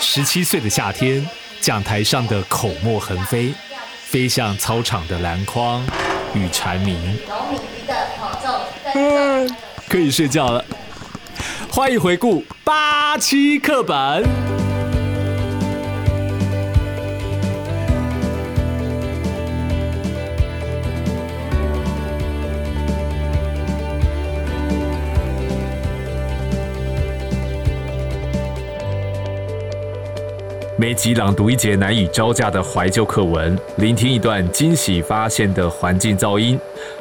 十七岁的夏天，讲台上的口沫横飞，飞向操场的篮筐与蝉鸣。嗯，可以睡觉了。欢迎回顾八七课本。每集朗读一节难以招架的怀旧课文，聆听一段惊喜发现的环境噪音。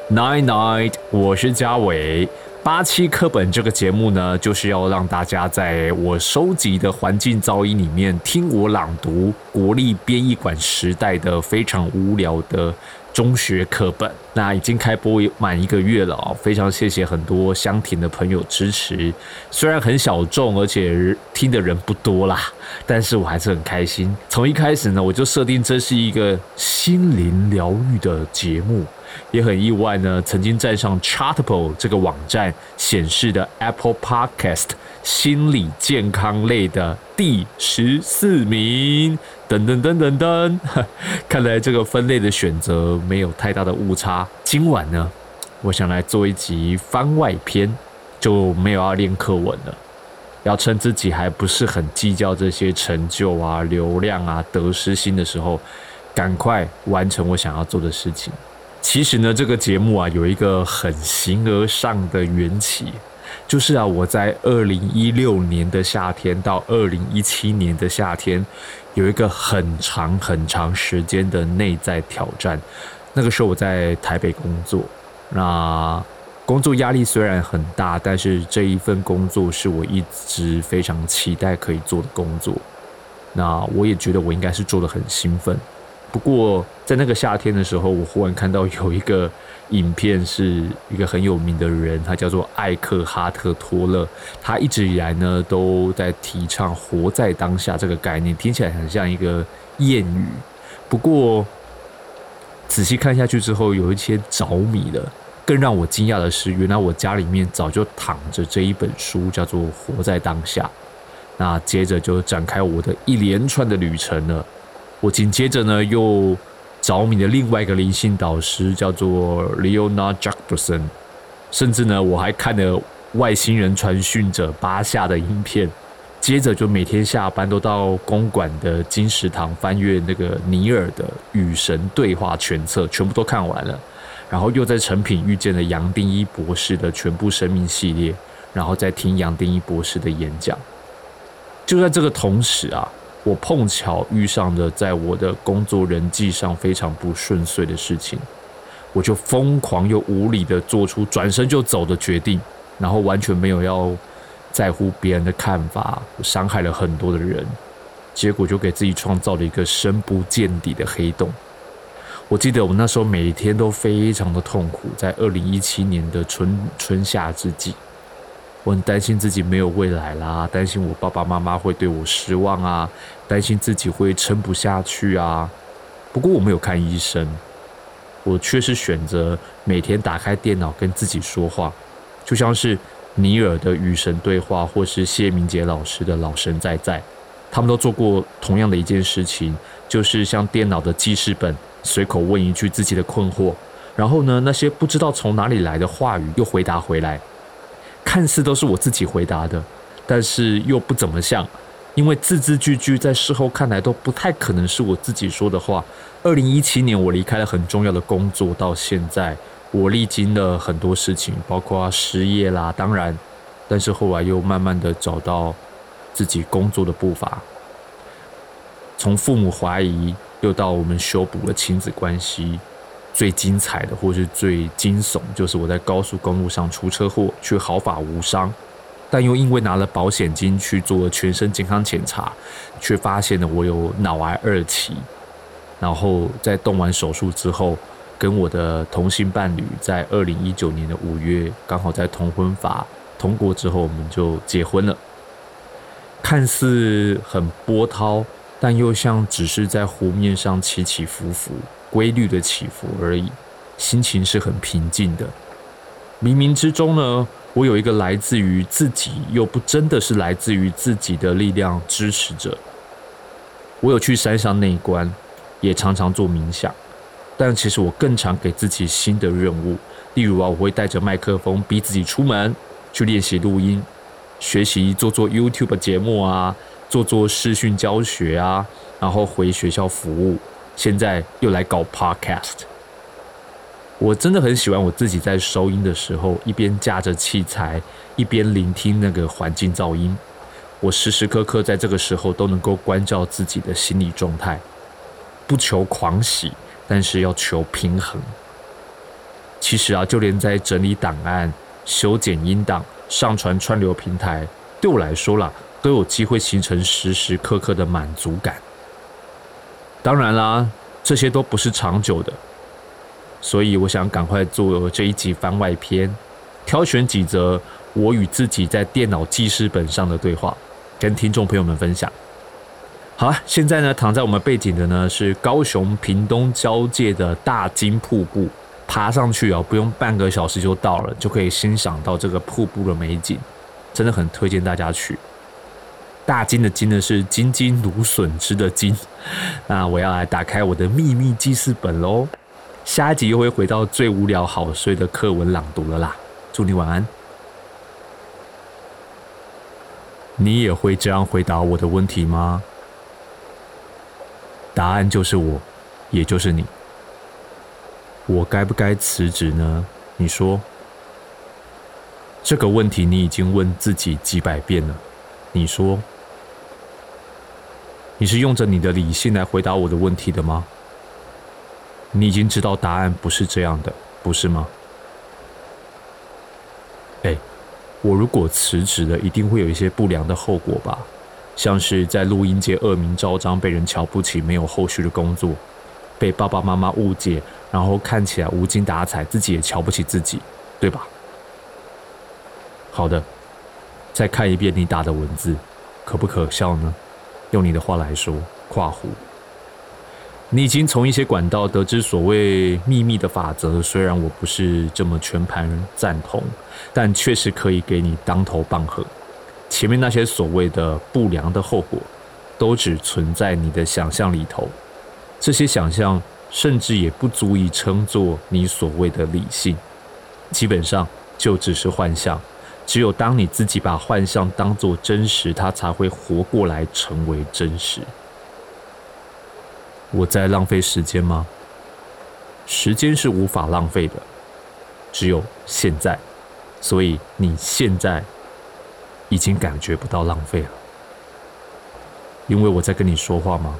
Night night，我是嘉伟。八七课本这个节目呢，就是要让大家在我收集的环境噪音里面听我朗读国立编译馆时代的非常无聊的。中学课本，那已经开播满一个月了哦，非常谢谢很多香甜的朋友支持，虽然很小众，而且听的人不多啦，但是我还是很开心。从一开始呢，我就设定这是一个心灵疗愈的节目。也很意外呢，曾经站上 Chartable 这个网站显示的 Apple Podcast 心理健康类的第十四名，噔噔噔噔噔，看来这个分类的选择没有太大的误差。今晚呢，我想来做一集番外篇，就没有要练课文了，要趁自己还不是很计较这些成就啊、流量啊、得失心的时候，赶快完成我想要做的事情。其实呢，这个节目啊，有一个很形而上的缘起，就是啊，我在二零一六年的夏天到二零一七年的夏天，有一个很长很长时间的内在挑战。那个时候我在台北工作，那工作压力虽然很大，但是这一份工作是我一直非常期待可以做的工作。那我也觉得我应该是做的很兴奋。不过，在那个夏天的时候，我忽然看到有一个影片，是一个很有名的人，他叫做艾克哈特·托勒。他一直以来呢，都在提倡“活在当下”这个概念，听起来很像一个谚语。不过，仔细看下去之后，有一些着迷了。更让我惊讶的是，原来我家里面早就躺着这一本书，叫做《活在当下》。那接着就展开我的一连串的旅程了。我紧接着呢，又着迷的另外一个灵性导师叫做 Leonard Jacobson，甚至呢，我还看了外星人传讯者巴夏的影片。接着就每天下班都到公馆的金石堂翻阅那个尼尔的《与神对话全册》，全部都看完了。然后又在成品遇见了杨定一博士的全部生命系列，然后再听杨定一博士的演讲。就在这个同时啊。我碰巧遇上的，在我的工作人际上非常不顺遂的事情，我就疯狂又无理的做出转身就走的决定，然后完全没有要在乎别人的看法，伤害了很多的人，结果就给自己创造了一个深不见底的黑洞。我记得我那时候每天都非常的痛苦，在二零一七年的春春夏之际。我很担心自己没有未来啦，担心我爸爸妈妈会对我失望啊，担心自己会撑不下去啊。不过我没有看医生，我却是选择每天打开电脑跟自己说话，就像是尼尔的与神对话，或是谢明杰老师的老神在在，他们都做过同样的一件事情，就是像电脑的记事本，随口问一句自己的困惑，然后呢，那些不知道从哪里来的话语又回答回来。看似都是我自己回答的，但是又不怎么像，因为字字句句在事后看来都不太可能是我自己说的话。二零一七年我离开了很重要的工作，到现在我历经了很多事情，包括失业啦，当然，但是后来又慢慢的找到自己工作的步伐，从父母怀疑，又到我们修补了亲子关系。最精彩的，或是最惊悚，就是我在高速公路上出车祸，却毫发无伤，但又因为拿了保险金去做全身健康检查，却发现了我有脑癌二期。然后在动完手术之后，跟我的同性伴侣在二零一九年的五月，刚好在同婚法通过之后，我们就结婚了。看似很波涛，但又像只是在湖面上起起伏伏。规律的起伏而已，心情是很平静的。冥冥之中呢，我有一个来自于自己又不真的是来自于自己的力量支持着，我有去山上内观，也常常做冥想。但其实我更常给自己新的任务，例如啊，我会带着麦克风逼自己出门去练习录音，学习做做 YouTube 节目啊，做做视讯教学啊，然后回学校服务。现在又来搞 Podcast。我真的很喜欢我自己在收音的时候，一边架着器材，一边聆听那个环境噪音。我时时刻刻在这个时候都能够关照自己的心理状态，不求狂喜。但是要求平衡。其实啊，就连在整理档案、修剪音档、上传串流平台，对我来说啦，都有机会形成时时刻刻的满足感。当然啦，这些都不是长久的，所以我想赶快做这一集番外篇，挑选几则我与自己在电脑记事本上的对话，跟听众朋友们分享。好了，现在呢，躺在我们背景的呢是高雄屏东交界的大金瀑布，爬上去啊，不用半个小时就到了，就可以欣赏到这个瀑布的美景，真的很推荐大家去。大金的金呢是金金芦笋汁的金，那我要来打开我的秘密记事本喽，下一集又会回到最无聊好睡的课文朗读了啦，祝你晚安。你也会这样回答我的问题吗？答案就是我，也就是你。我该不该辞职呢？你说，这个问题你已经问自己几百遍了。你说，你是用着你的理性来回答我的问题的吗？你已经知道答案不是这样的，不是吗？哎，我如果辞职了，一定会有一些不良的后果吧？像是在录音界恶名昭彰，被人瞧不起，没有后续的工作，被爸爸妈妈误解，然后看起来无精打采，自己也瞧不起自己，对吧？好的，再看一遍你打的文字，可不可笑呢？用你的话来说，跨湖，你已经从一些管道得知所谓秘密的法则，虽然我不是这么全盘赞同，但确实可以给你当头棒喝。前面那些所谓的不良的后果，都只存在你的想象里头。这些想象甚至也不足以称作你所谓的理性，基本上就只是幻象。只有当你自己把幻象当作真实，它才会活过来，成为真实。我在浪费时间吗？时间是无法浪费的，只有现在。所以你现在。已经感觉不到浪费了，因为我在跟你说话吗？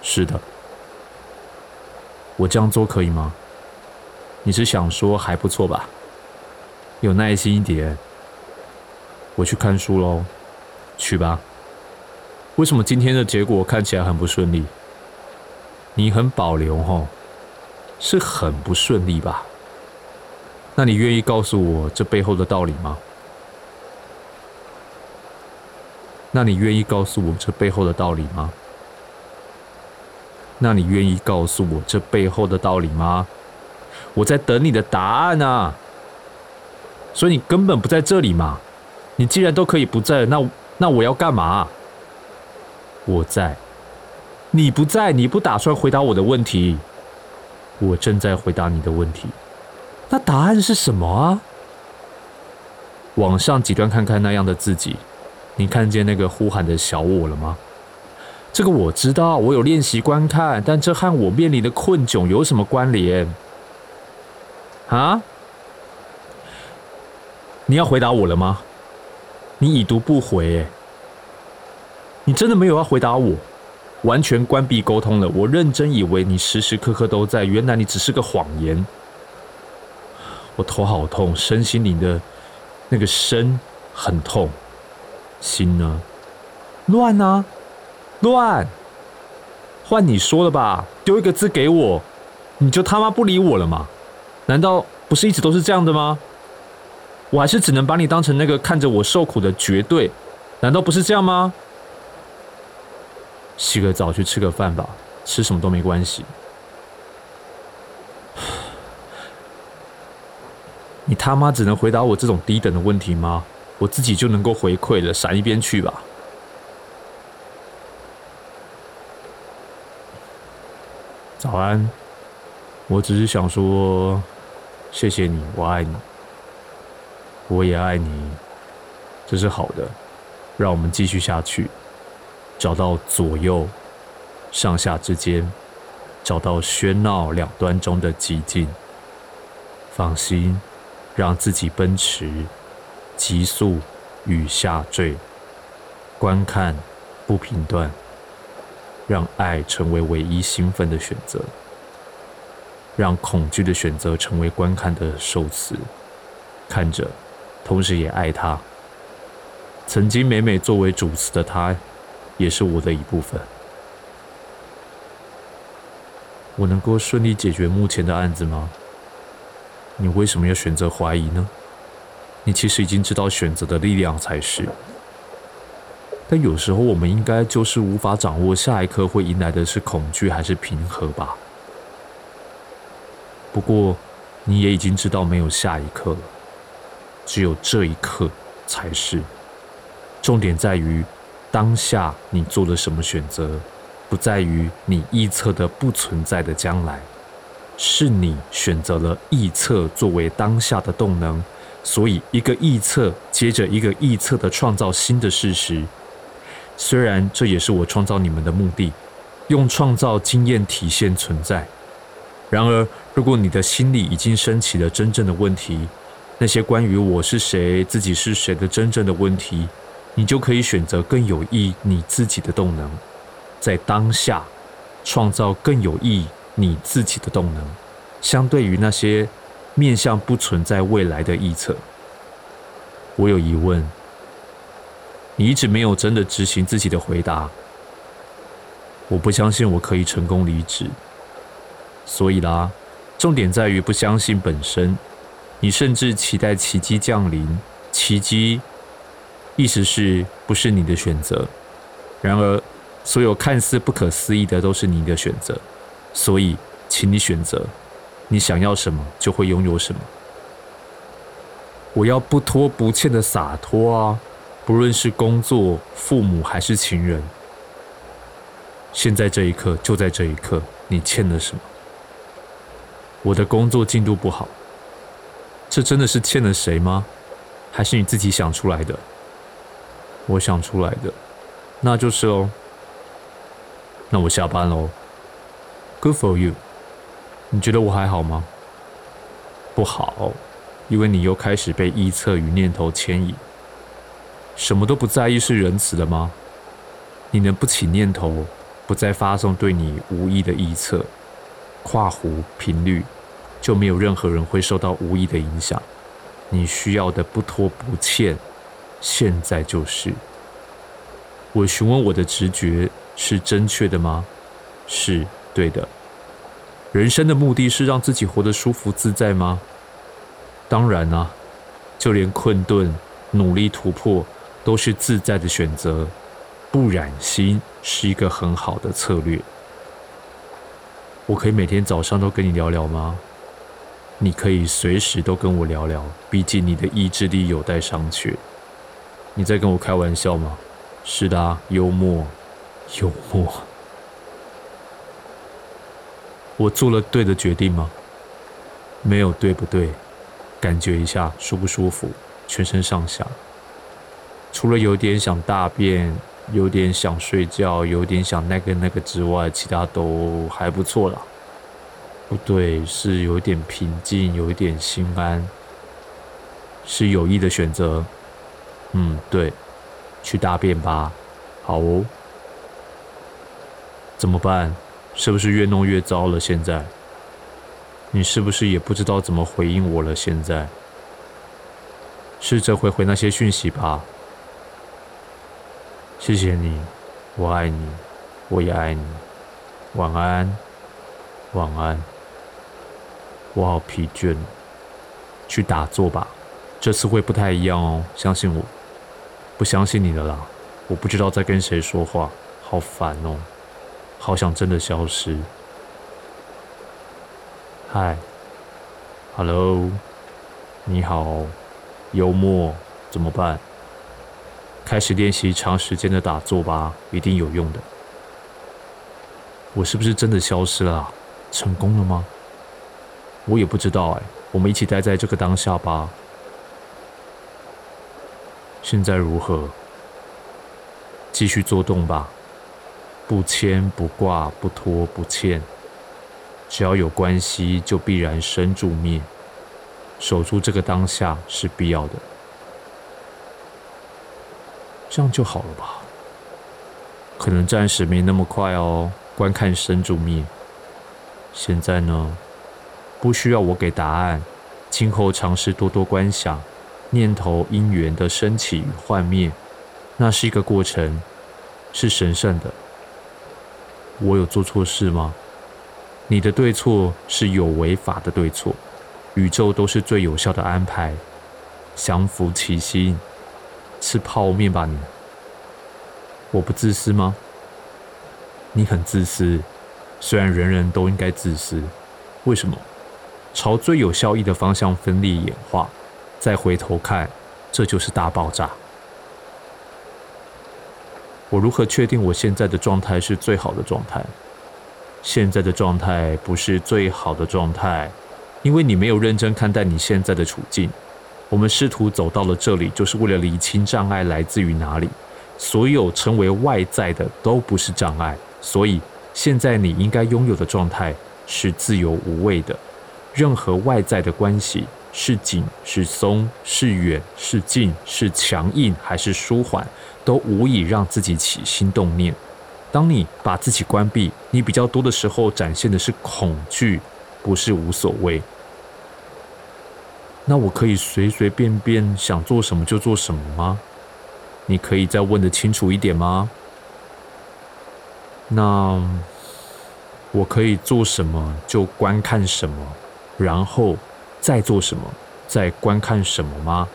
是的，我这样做可以吗？你是想说还不错吧？有耐心一点，我去看书喽，去吧。为什么今天的结果看起来很不顺利？你很保留吼，是很不顺利吧？那你愿意告诉我这背后的道理吗？那你愿意告诉我这背后的道理吗？那你愿意告诉我这背后的道理吗？我在等你的答案啊！所以你根本不在这里嘛？你既然都可以不在，那那我要干嘛？我在，你不在，你不打算回答我的问题。我正在回答你的问题。那答案是什么啊？往上几段看看那样的自己。你看见那个呼喊的小我了吗？这个我知道，我有练习观看，但这和我面临的困窘有什么关联？啊？你要回答我了吗？你已读不回，你真的没有要回答我？完全关闭沟通了。我认真以为你时时刻刻都在，原来你只是个谎言。我头好痛，身心灵的那个身很痛。心呢？乱啊，乱！换你说了吧，丢一个字给我，你就他妈不理我了吗？难道不是一直都是这样的吗？我还是只能把你当成那个看着我受苦的绝对，难道不是这样吗？洗个澡去吃个饭吧，吃什么都没关系。你他妈只能回答我这种低等的问题吗？我自己就能够回馈了，闪一边去吧。早安。我只是想说，谢谢你，我爱你，我也爱你，这是好的。让我们继续下去，找到左右、上下之间，找到喧闹两端中的寂静。放心，让自己奔驰，急速与下坠，观看不频断，让爱成为唯一兴奋的选择。让恐惧的选择成为观看的受词，看着，同时也爱他。曾经每每作为主词的他，也是我的一部分。我能够顺利解决目前的案子吗？你为什么要选择怀疑呢？你其实已经知道选择的力量才是。但有时候我们应该就是无法掌握下一刻会迎来的是恐惧还是平和吧。不过，你也已经知道没有下一刻了，只有这一刻才是。重点在于当下你做了什么选择，不在于你臆测的不存在的将来，是你选择了臆测作为当下的动能，所以一个臆测接着一个臆测的创造新的事实。虽然这也是我创造你们的目的，用创造经验体现存在。然而，如果你的心里已经升起了真正的问题，那些关于我是谁、自己是谁的真正的问题，你就可以选择更有益你自己的动能，在当下创造更有益你自己的动能，相对于那些面向不存在未来的臆测。我有疑问，你一直没有真的执行自己的回答。我不相信我可以成功离职。所以啦，重点在于不相信本身，你甚至期待奇迹降临。奇迹，意思是不是你的选择？然而，所有看似不可思议的都是你的选择。所以，请你选择，你想要什么就会拥有什么。我要不拖不欠的洒脱啊！不论是工作、父母还是情人，现在这一刻，就在这一刻，你欠了什么？我的工作进度不好，这真的是欠了谁吗？还是你自己想出来的？我想出来的，那就是哦。那我下班喽。Good for you。你觉得我还好吗？不好，因为你又开始被臆测与念头牵引。什么都不在意是仁慈的吗？你能不起念头，不再发送对你无意的臆测？跨湖频率。就没有任何人会受到无意的影响。你需要的不拖不欠，现在就是。我询问我的直觉是正确的吗？是对的。人生的目的是让自己活得舒服自在吗？当然啊，就连困顿、努力突破都是自在的选择。不染心是一个很好的策略。我可以每天早上都跟你聊聊吗？你可以随时都跟我聊聊，毕竟你的意志力有待商榷。你在跟我开玩笑吗？是的，幽默，幽默。我做了对的决定吗？没有对不对，感觉一下舒不舒服，全身上下。除了有点想大便，有点想睡觉，有点想那个那个之外，其他都还不错了。不对，是有点平静，有一点心安，是有意的选择。嗯，对，去大便吧。好哦。怎么办？是不是越弄越糟了？现在，你是不是也不知道怎么回应我了？现在，试着回回那些讯息吧。谢谢你，我爱你，我也爱你。晚安，晚安。我好疲倦，去打坐吧。这次会不太一样哦，相信我。不相信你的啦，我不知道在跟谁说话，好烦哦，好想真的消失。嗨，Hello，你好，幽默怎么办？开始练习长时间的打坐吧，一定有用的。我是不是真的消失了？成功了吗？我也不知道哎。我们一起待在这个当下吧。现在如何？继续做动吧，不牵不挂不拖不欠。只要有关系，就必然生住灭。守住这个当下是必要的。这样就好了吧？可能暂时没那么快哦。观看生住灭。现在呢？不需要我给答案，今后尝试多多观想念头因缘的升起与幻灭，那是一个过程，是神圣的。我有做错事吗？你的对错是有违法的对错，宇宙都是最有效的安排，降服其心，吃泡面吧你。我不自私吗？你很自私，虽然人人都应该自私，为什么？朝最有效益的方向分裂演化，再回头看，这就是大爆炸。我如何确定我现在的状态是最好的状态？现在的状态不是最好的状态，因为你没有认真看待你现在的处境。我们试图走到了这里，就是为了理清障碍来自于哪里。所有称为外在的都不是障碍，所以现在你应该拥有的状态是自由无畏的。任何外在的关系是紧是松是远是近是强硬还是舒缓，都无以让自己起心动念。当你把自己关闭，你比较多的时候展现的是恐惧，不是无所谓。那我可以随随便便想做什么就做什么吗？你可以再问的清楚一点吗？那我可以做什么就观看什么。然后再做什么，再观看什么吗？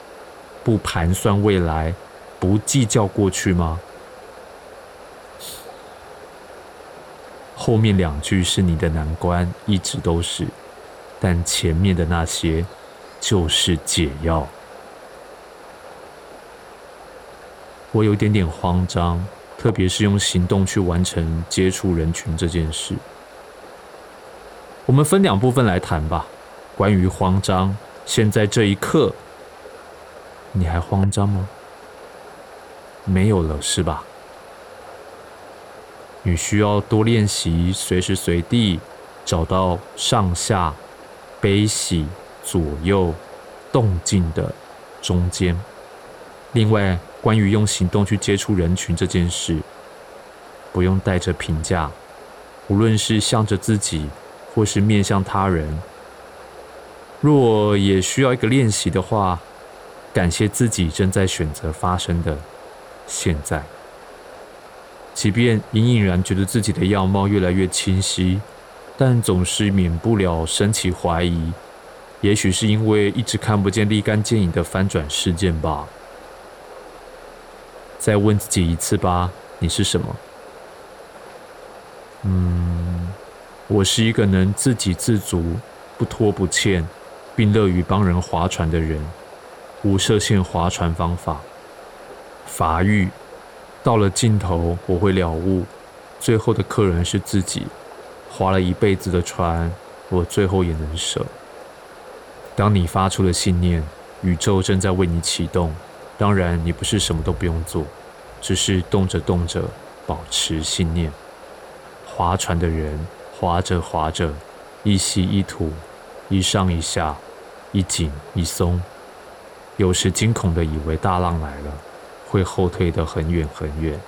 不盘算未来，不计较过去吗？后面两句是你的难关，一直都是，但前面的那些就是解药。我有点点慌张，特别是用行动去完成接触人群这件事。我们分两部分来谈吧。关于慌张，现在这一刻，你还慌张吗？没有了，是吧？你需要多练习，随时随地找到上下、悲喜、左右动静的中间。另外，关于用行动去接触人群这件事，不用带着评价，无论是向着自己，或是面向他人。若也需要一个练习的话，感谢自己正在选择发生的现在。即便隐隐然觉得自己的样貌越来越清晰，但总是免不了升起怀疑。也许是因为一直看不见立竿见影的翻转事件吧。再问自己一次吧，你是什么？嗯，我是一个能自给自足、不拖不欠。并乐于帮人划船的人，无设限划船方法，法欲到了尽头，我会了悟，最后的客人是自己，划了一辈子的船，我最后也能舍。当你发出了信念，宇宙正在为你启动。当然，你不是什么都不用做，只是动着动着，保持信念。划船的人划着划着，一吸一吐，一上一下。一紧一松，有时惊恐的以为大浪来了，会后退得很远很远。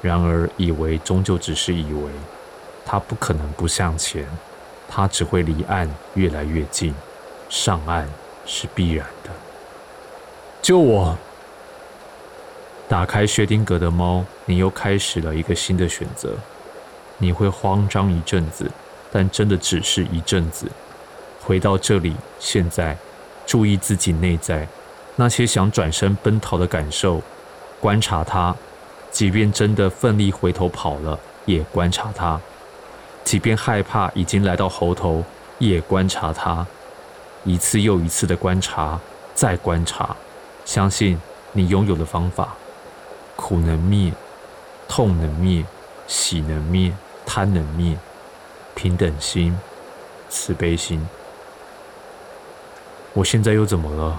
然而，以为终究只是以为，它不可能不向前，它只会离岸越来越近，上岸是必然的。救我！打开薛定谔的猫，你又开始了一个新的选择。你会慌张一阵子，但真的只是一阵子。回到这里，现在，注意自己内在那些想转身奔逃的感受，观察它。即便真的奋力回头跑了，也观察它；即便害怕已经来到喉头，也观察它。一次又一次的观察，再观察，相信你拥有的方法。苦能灭，痛能灭，喜能灭，贪能灭。平等心、慈悲心。我现在又怎么了？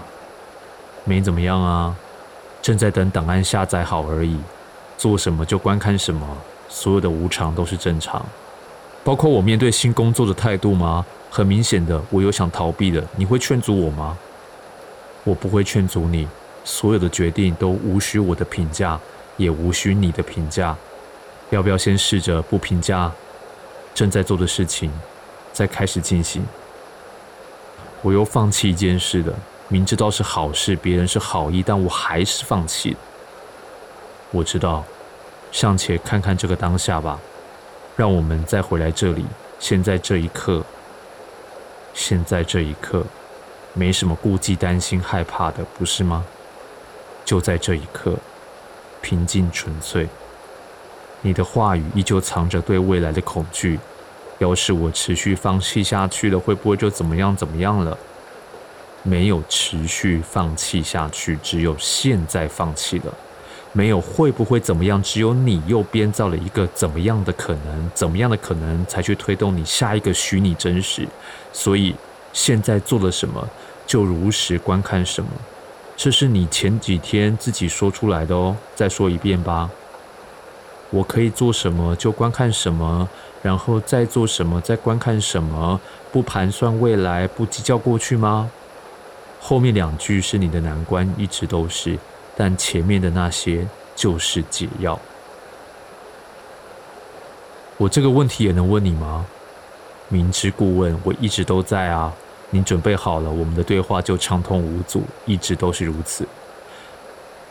没怎么样啊，正在等档案下载好而已。做什么就观看什么，所有的无常都是正常。包括我面对新工作的态度吗？很明显的，我有想逃避的。你会劝阻我吗？我不会劝阻你。所有的决定都无需我的评价，也无需你的评价。要不要先试着不评价正在做的事情，再开始进行？我又放弃一件事了，明知道是好事，别人是好意，但我还是放弃。我知道，尚且看看这个当下吧。让我们再回来这里，现在这一刻，现在这一刻，没什么顾忌、担心、害怕的，不是吗？就在这一刻，平静纯粹。你的话语依旧藏着对未来的恐惧。要是我持续放弃下去了，会不会就怎么样怎么样了？没有持续放弃下去，只有现在放弃了。没有会不会怎么样，只有你又编造了一个怎么样的可能，怎么样的可能才去推动你下一个虚拟真实。所以现在做了什么，就如实观看什么。这是你前几天自己说出来的哦，再说一遍吧。我可以做什么就观看什么，然后再做什么再观看什么，不盘算未来，不计较过去吗？后面两句是你的难关，一直都是，但前面的那些就是解药。我这个问题也能问你吗？明知故问，我一直都在啊。你准备好了，我们的对话就畅通无阻，一直都是如此。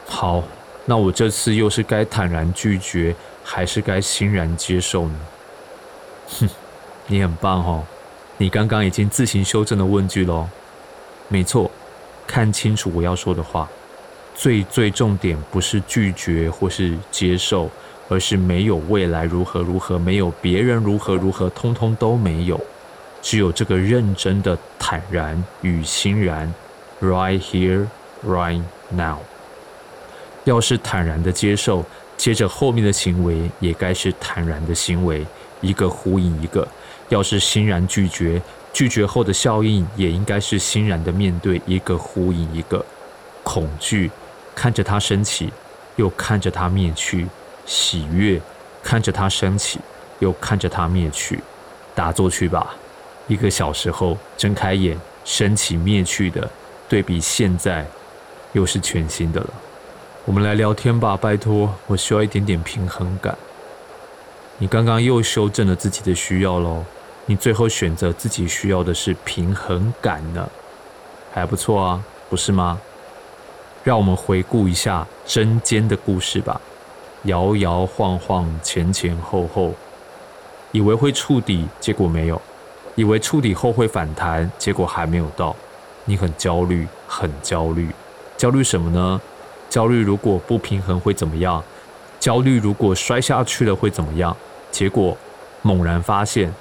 好，那我这次又是该坦然拒绝？还是该欣然接受呢？哼，你很棒哦！你刚刚已经自行修正了问句喽。没错，看清楚我要说的话。最最重点不是拒绝或是接受，而是没有未来如何如何，没有别人如何如何，通通都没有。只有这个认真的坦然与欣然，right here, right now。要是坦然的接受。接着后面的行为也该是坦然的行为，一个呼应一个。要是欣然拒绝，拒绝后的效应也应该是欣然的面对，一个呼应一个。恐惧，看着它升起，又看着它灭去；喜悦，看着它升起，又看着它灭去。打坐去吧，一个小时后睁开眼，升起灭去的，对比现在，又是全新的了。我们来聊天吧，拜托，我需要一点点平衡感。你刚刚又修正了自己的需要喽，你最后选择自己需要的是平衡感呢，还不错啊，不是吗？让我们回顾一下针尖的故事吧，摇摇晃晃，前前后后，以为会触底，结果没有；以为触底后会反弹，结果还没有到。你很焦虑，很焦虑，焦虑什么呢？焦虑如果不平衡会怎么样？焦虑如果摔下去了会怎么样？结果猛然发现，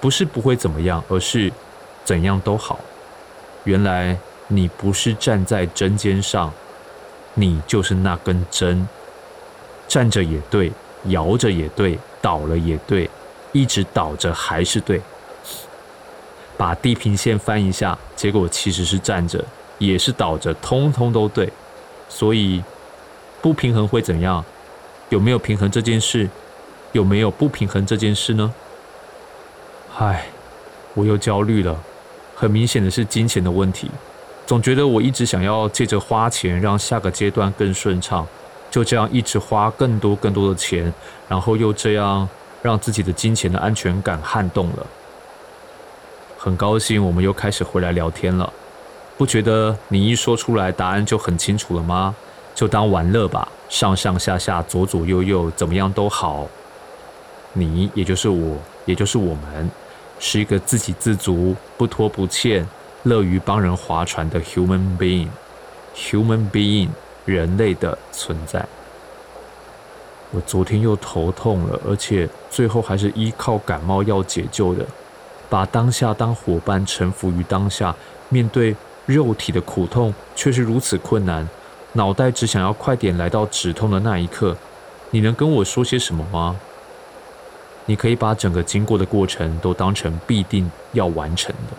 不是不会怎么样，而是怎样都好。原来你不是站在针尖上，你就是那根针。站着也对，摇着也对，倒了也对，一直倒着还是对。把地平线翻一下，结果其实是站着，也是倒着，通通都对。所以，不平衡会怎样？有没有平衡这件事？有没有不平衡这件事呢？唉，我又焦虑了。很明显的是金钱的问题。总觉得我一直想要借着花钱让下个阶段更顺畅，就这样一直花更多更多的钱，然后又这样让自己的金钱的安全感撼动了。很高兴我们又开始回来聊天了。不觉得你一说出来答案就很清楚了吗？就当玩乐吧，上上下下、左左右右，怎么样都好。你也就是我，也就是我们，是一个自给自足、不拖不欠、乐于帮人划船的 human being，human being，人类的存在。我昨天又头痛了，而且最后还是依靠感冒药解救的。把当下当伙伴，臣服于当下，面对。肉体的苦痛却是如此困难，脑袋只想要快点来到止痛的那一刻。你能跟我说些什么吗？你可以把整个经过的过程都当成必定要完成的，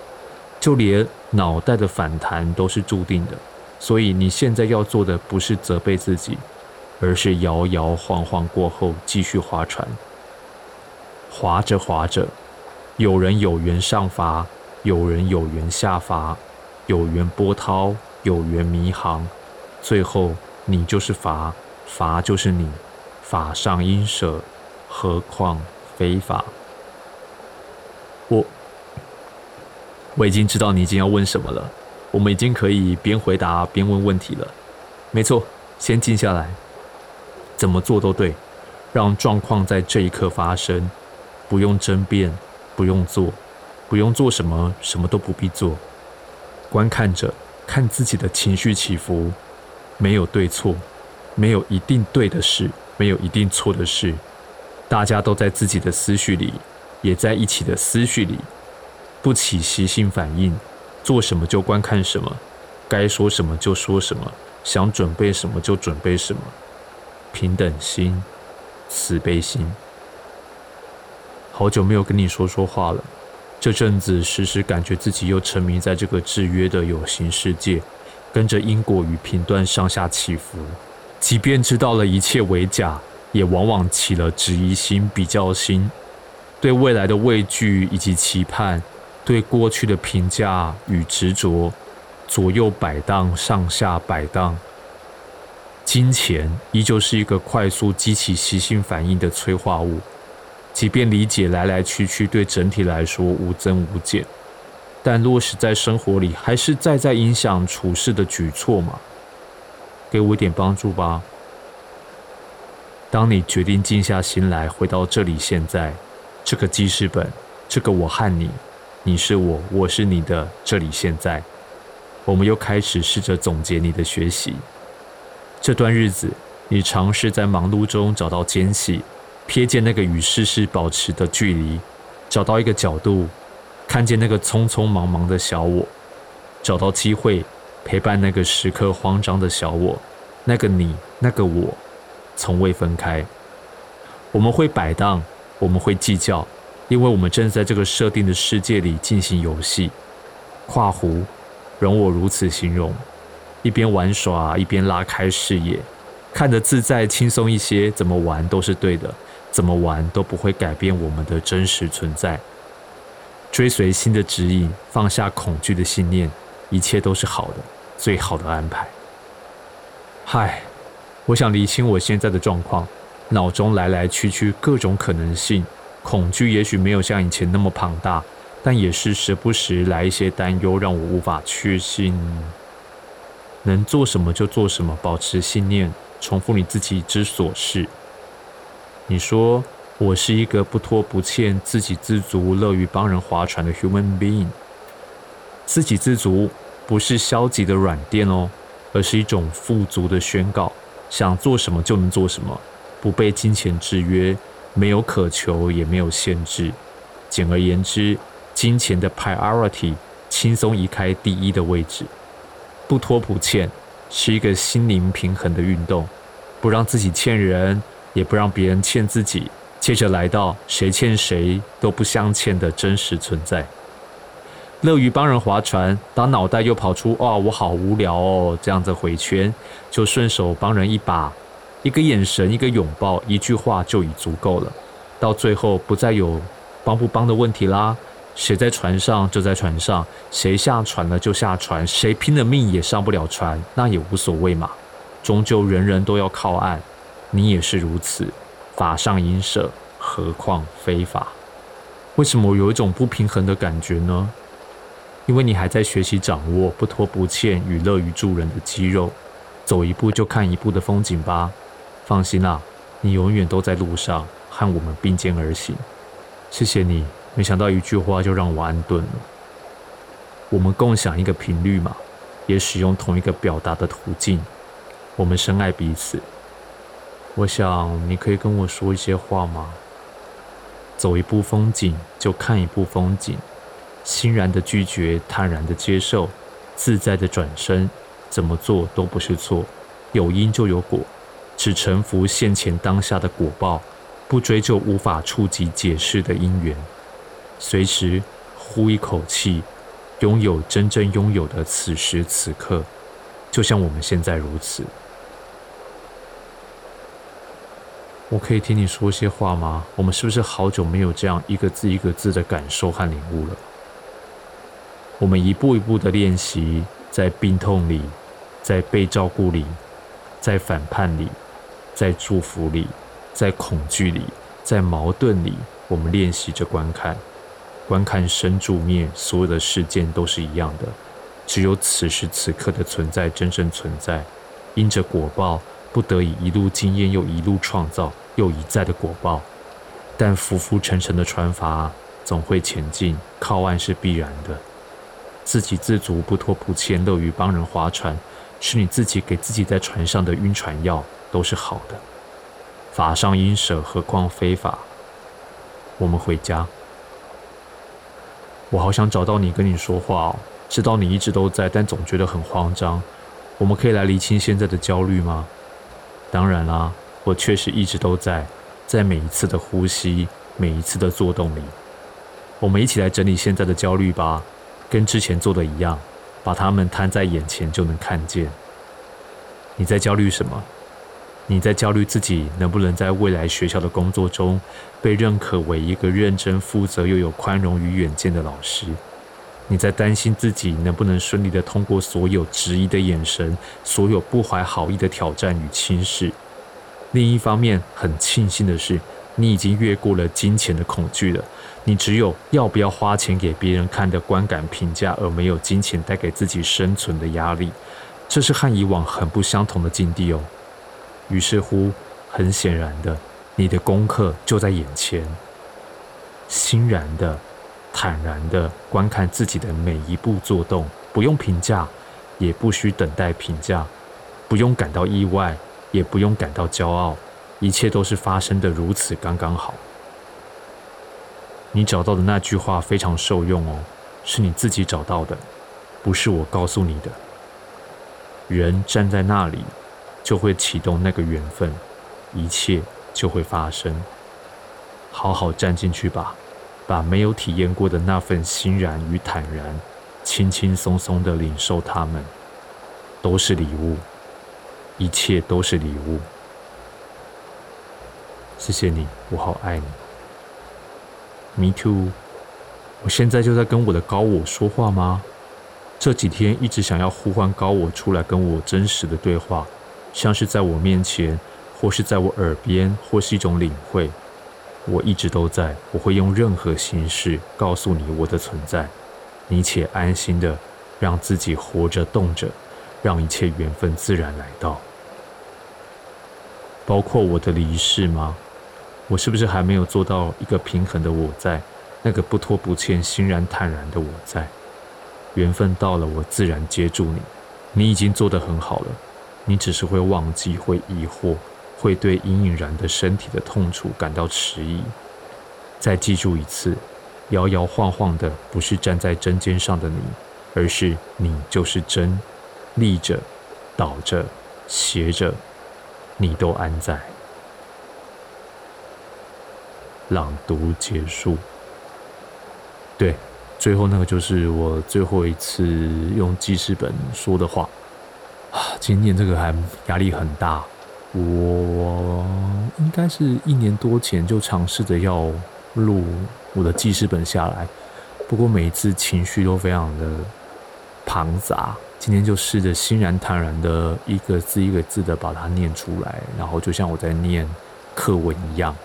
就连脑袋的反弹都是注定的。所以你现在要做的不是责备自己，而是摇摇晃晃过后继续划船。划着划着，有人有缘上筏，有人有缘下筏，有缘波涛，有缘迷航，最后你就是法，法就是你，法上应舍，何况？非法，我我已经知道你已经要问什么了。我们已经可以边回答边问问题了。没错，先静下来，怎么做都对，让状况在这一刻发生，不用争辩，不用做，不用做什么，什么都不必做，观看着，看自己的情绪起伏，没有对错，没有一定对的事，没有一定错的事。大家都在自己的思绪里，也在一起的思绪里，不起习性反应，做什么就观看什么，该说什么就说什么，想准备什么就准备什么，平等心，慈悲心。好久没有跟你说说话了，这阵子时时感觉自己又沉迷在这个制约的有形世界，跟着因果与频段上下起伏，即便知道了一切为假。也往往起了质疑心、比较心，对未来的畏惧以及期盼，对过去的评价与执着，左右摆荡，上下摆荡。金钱依旧是一个快速激起习性反应的催化物，即便理解来来去去对整体来说无增无减，但落实在生活里，还是在在影响处事的举措嘛？给我一点帮助吧。当你决定静下心来，回到这里，现在，这个记事本，这个我和你，你是我，我是你的，这里现在，我们又开始试着总结你的学习。这段日子，你尝试在忙碌中找到间隙，瞥见那个与世事保持的距离，找到一个角度，看见那个匆匆忙忙的小我，找到机会陪伴那个时刻慌张的小我，那个你，那个我。从未分开，我们会摆荡，我们会计较，因为我们正在这个设定的世界里进行游戏。跨湖，容我如此形容：一边玩耍，一边拉开视野，看得自在轻松一些。怎么玩都是对的，怎么玩都不会改变我们的真实存在。追随心的指引，放下恐惧的信念，一切都是好的，最好的安排。嗨。我想理清我现在的状况，脑中来来去去各种可能性，恐惧也许没有像以前那么庞大，但也是时不时来一些担忧，让我无法确信。能做什么就做什么，保持信念，重复你自己之所是。你说我是一个不拖不欠、自给自足、乐于帮人划船的 human being。自给自足不是消极的软垫哦，而是一种富足的宣告。想做什么就能做什么，不被金钱制约，没有渴求也没有限制。简而言之，金钱的 priority 轻松移开第一的位置，不拖不欠，是一个心灵平衡的运动，不让自己欠人，也不让别人欠自己。接着来到谁欠谁都不相欠的真实存在。乐于帮人划船，当脑袋又跑出“哇，我好无聊哦”这样子回圈，就顺手帮人一把，一个眼神，一个拥抱，一句话就已足够了。到最后不再有帮不帮的问题啦，谁在船上就在船上，谁下船了就下船，谁拼了命也上不了船，那也无所谓嘛。终究人人都要靠岸，你也是如此。法上应舍，何况非法？为什么有一种不平衡的感觉呢？因为你还在学习掌握不拖不欠与乐于助人的肌肉，走一步就看一步的风景吧。放心啦，你永远都在路上，和我们并肩而行。谢谢你，没想到一句话就让我安顿了。我们共享一个频率嘛，也使用同一个表达的途径。我们深爱彼此。我想你可以跟我说一些话吗？走一步风景就看一步风景。欣然的拒绝，坦然的接受，自在的转身，怎么做都不是错。有因就有果，只臣服现前当下的果报，不追究无法触及解释的因缘，随时呼一口气，拥有真正拥有的此时此刻，就像我们现在如此。我可以听你说些话吗？我们是不是好久没有这样一个字一个字的感受和领悟了？我们一步一步的练习，在病痛里，在被照顾里，在反叛里，在祝福里，在恐惧里，在矛盾里，我们练习着观看，观看生住灭，所有的事件都是一样的，只有此时此刻的存在真正存在，因着果报。不得已一路经验，又一路创造，又一再的果报。但浮浮沉沉的船筏总会前进，靠岸是必然的。自给自足、不拖不欠、乐于帮人划船，是你自己给自己在船上的晕船药，都是好的。法上应舍，何况非法？我们回家。我好想找到你，跟你说话哦。知道你一直都在，但总觉得很慌张。我们可以来厘清现在的焦虑吗？当然啦，我确实一直都在，在每一次的呼吸，每一次的做动里。我们一起来整理现在的焦虑吧，跟之前做的一样，把它们摊在眼前就能看见。你在焦虑什么？你在焦虑自己能不能在未来学校的工作中被认可为一个认真负责又有宽容与远见的老师？你在担心自己能不能顺利的通过所有质疑的眼神，所有不怀好意的挑战与轻视。另一方面，很庆幸的是，你已经越过了金钱的恐惧了。你只有要不要花钱给别人看的观感评价，而没有金钱带给自己生存的压力。这是和以往很不相同的境地哦。于是乎，很显然的，你的功课就在眼前，欣然的。坦然地观看自己的每一步做动，不用评价，也不需等待评价，不用感到意外，也不用感到骄傲，一切都是发生的如此刚刚好。你找到的那句话非常受用哦，是你自己找到的，不是我告诉你的。人站在那里，就会启动那个缘分，一切就会发生。好好站进去吧。把没有体验过的那份欣然与坦然，轻轻松松的领受它们，都是礼物，一切都是礼物。谢谢你，我好爱你。Me too。我现在就在跟我的高我说话吗？这几天一直想要呼唤高我出来跟我真实的对话，像是在我面前，或是在我耳边，或是一种领会。我一直都在，我会用任何形式告诉你我的存在，你且安心的让自己活着动着，让一切缘分自然来到，包括我的离世吗？我是不是还没有做到一个平衡的我在，那个不拖不欠、欣然坦然的我在？缘分到了，我自然接住你，你已经做得很好了，你只是会忘记，会疑惑。会对隐隐然的身体的痛楚感到迟疑。再记住一次，摇摇晃晃的不是站在针尖上的你，而是你就是针，立着、倒着、斜着，你都安在。朗读结束。对，最后那个就是我最后一次用记事本说的话。啊，今天这个还压力很大。我应该是一年多前就尝试着要录我的记事本下来，不过每一次情绪都非常的庞杂。今天就试着欣然坦然的一个字一个字的把它念出来，然后就像我在念课文一样。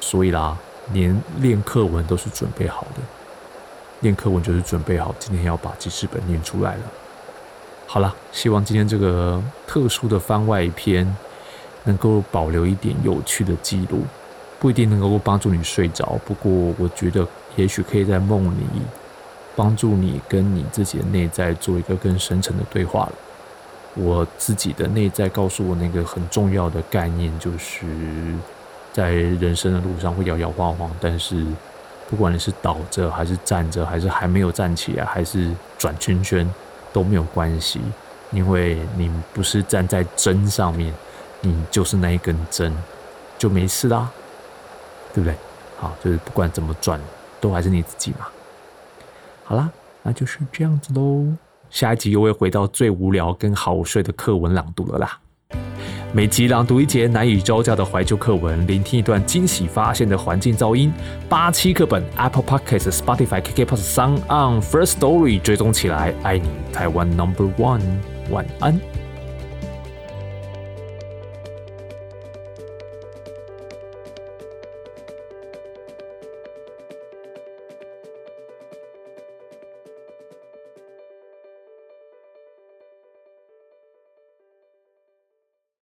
所以啦，连练课文都是准备好的，练课文就是准备好今天要把记事本念出来了。好了，希望今天这个特殊的番外篇。能够保留一点有趣的记录，不一定能够帮助你睡着。不过，我觉得也许可以在梦里帮助你跟你自己的内在做一个更深层的对话了。我自己的内在告诉我那个很重要的概念，就是在人生的路上会摇摇晃晃，但是不管你是倒着还是站着，还是还没有站起来，还是转圈圈都没有关系，因为你不是站在针上面。你就是那一根针，就没事啦。对不对？好，就是不管怎么转，都还是你自己嘛。好啦，那就是这样子喽。下一集又会回到最无聊跟好睡的课文朗读了啦。每集朗读一节难以招架的怀旧课文，聆听一段惊喜发现的环境噪音。八期课本，Apple Podcasts、Spotify、KKBox、Sound On、First Story 追踪起来。爱你，台湾 Number One。晚安。